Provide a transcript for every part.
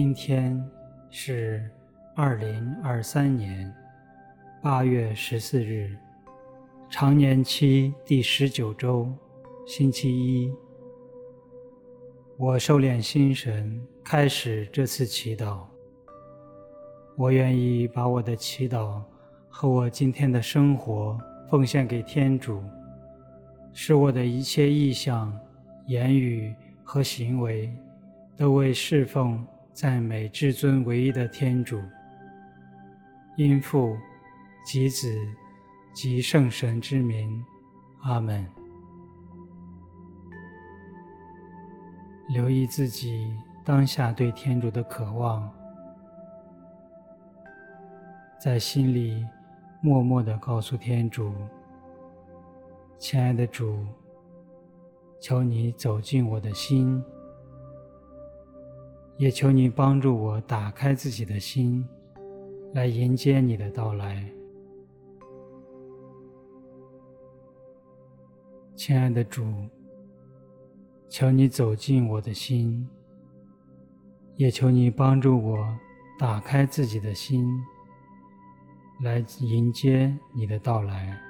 今天是二零二三年八月十四日，常年期第十九周，星期一。我收敛心神，开始这次祈祷。我愿意把我的祈祷和我今天的生活奉献给天主，使我的一切意向、言语和行为都为侍奉。赞美至尊唯一的天主，因父及子及圣神之名，阿门。留意自己当下对天主的渴望，在心里默默地告诉天主：“亲爱的主，求你走进我的心。”也求你帮助我打开自己的心，来迎接你的到来。亲爱的主，求你走进我的心，也求你帮助我打开自己的心，来迎接你的到来。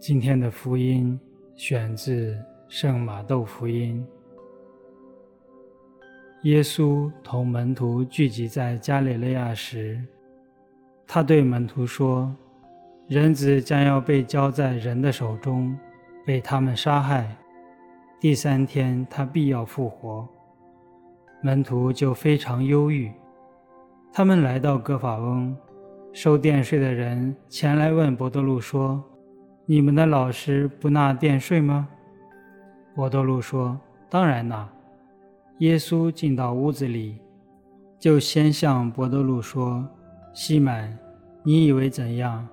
今天的福音选自圣马窦福音。耶稣同门徒聚集在加里肋亚时，他对门徒说：“人子将要被交在人的手中，被他们杀害。第三天，他必要复活。”门徒就非常忧郁。他们来到哥法翁，收殿税的人前来问伯多禄说。你们的老师不纳殿税吗？伯多禄说：“当然纳。”耶稣进到屋子里，就先向伯多禄说：“西满，你以为怎样？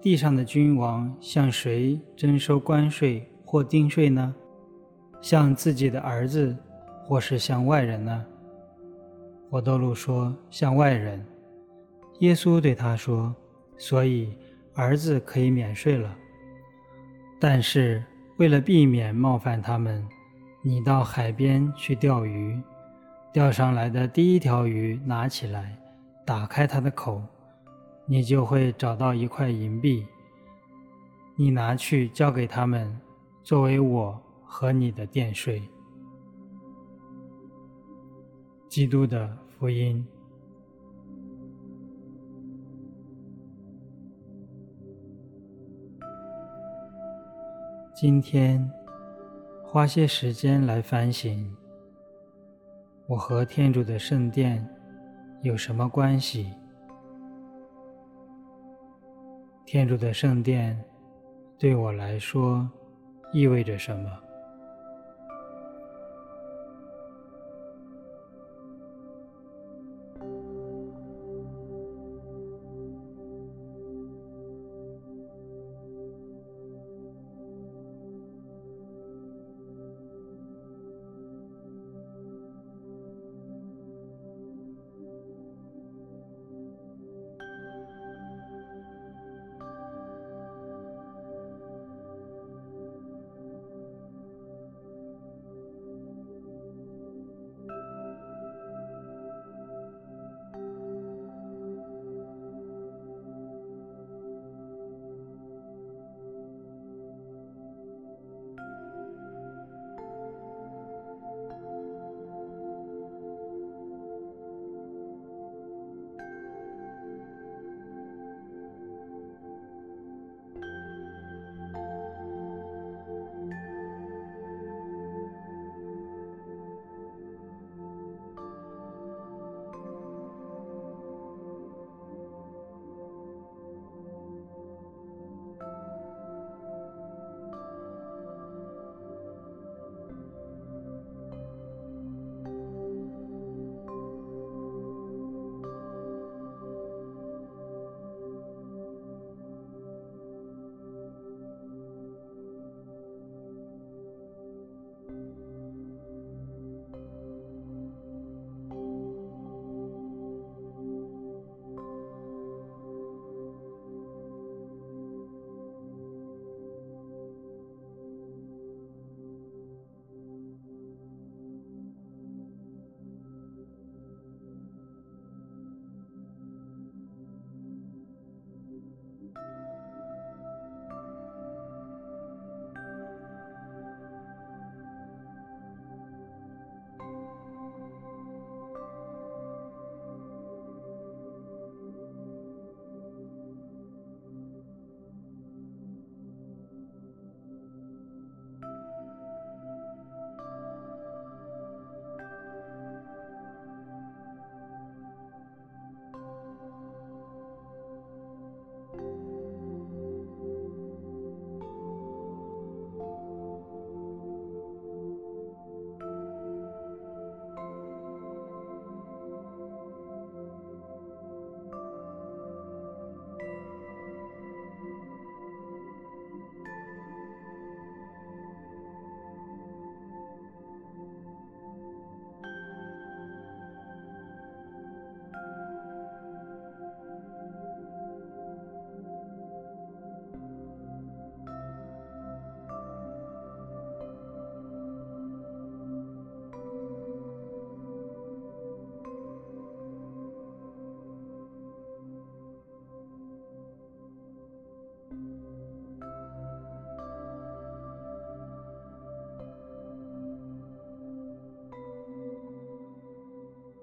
地上的君王向谁征收关税或丁税呢？向自己的儿子，或是向外人呢？”伯多禄说：“向外人。”耶稣对他说：“所以儿子可以免税了。”但是，为了避免冒犯他们，你到海边去钓鱼，钓上来的第一条鱼拿起来，打开它的口，你就会找到一块银币。你拿去交给他们，作为我和你的殿税。基督的福音。今天花些时间来反省，我和天主的圣殿有什么关系？天主的圣殿对我来说意味着什么？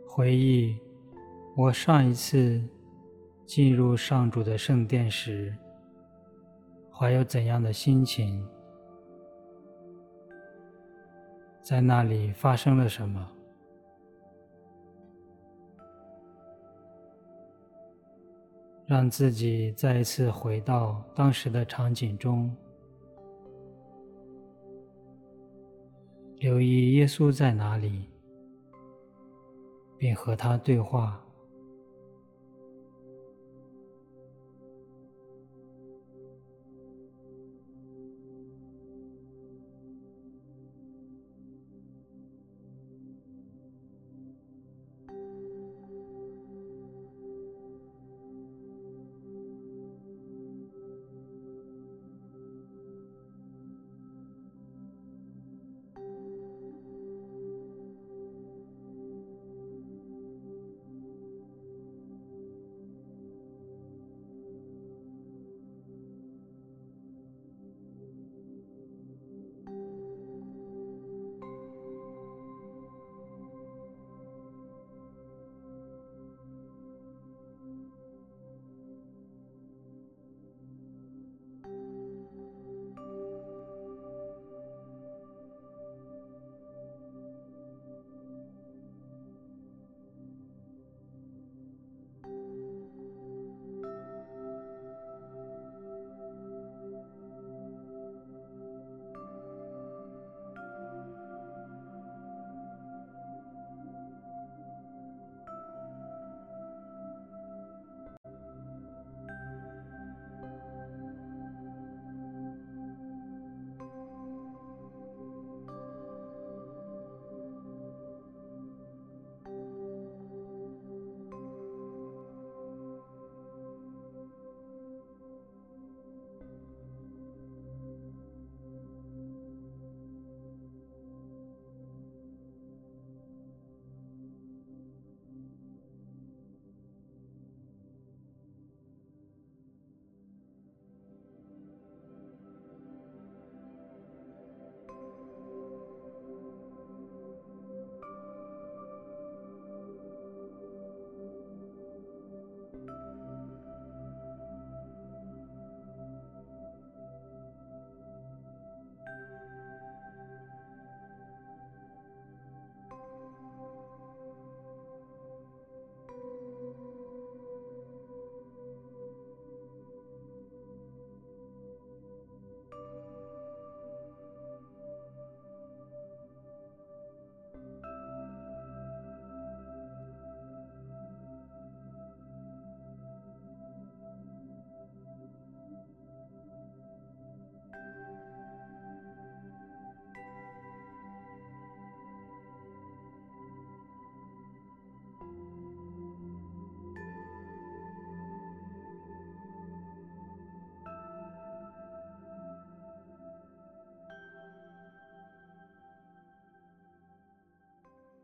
回忆我上一次进入上主的圣殿时怀有怎样的心情？在那里发生了什么？让自己再一次回到当时的场景中，留意耶稣在哪里，并和他对话。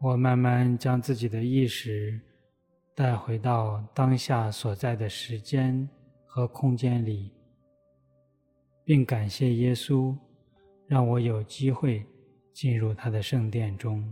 我慢慢将自己的意识带回到当下所在的时间和空间里，并感谢耶稣，让我有机会进入他的圣殿中。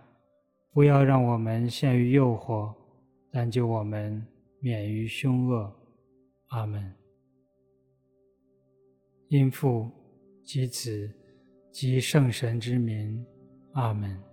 不要让我们陷于诱惑，但救我们免于凶恶。阿门。因父及子及圣神之名。阿门。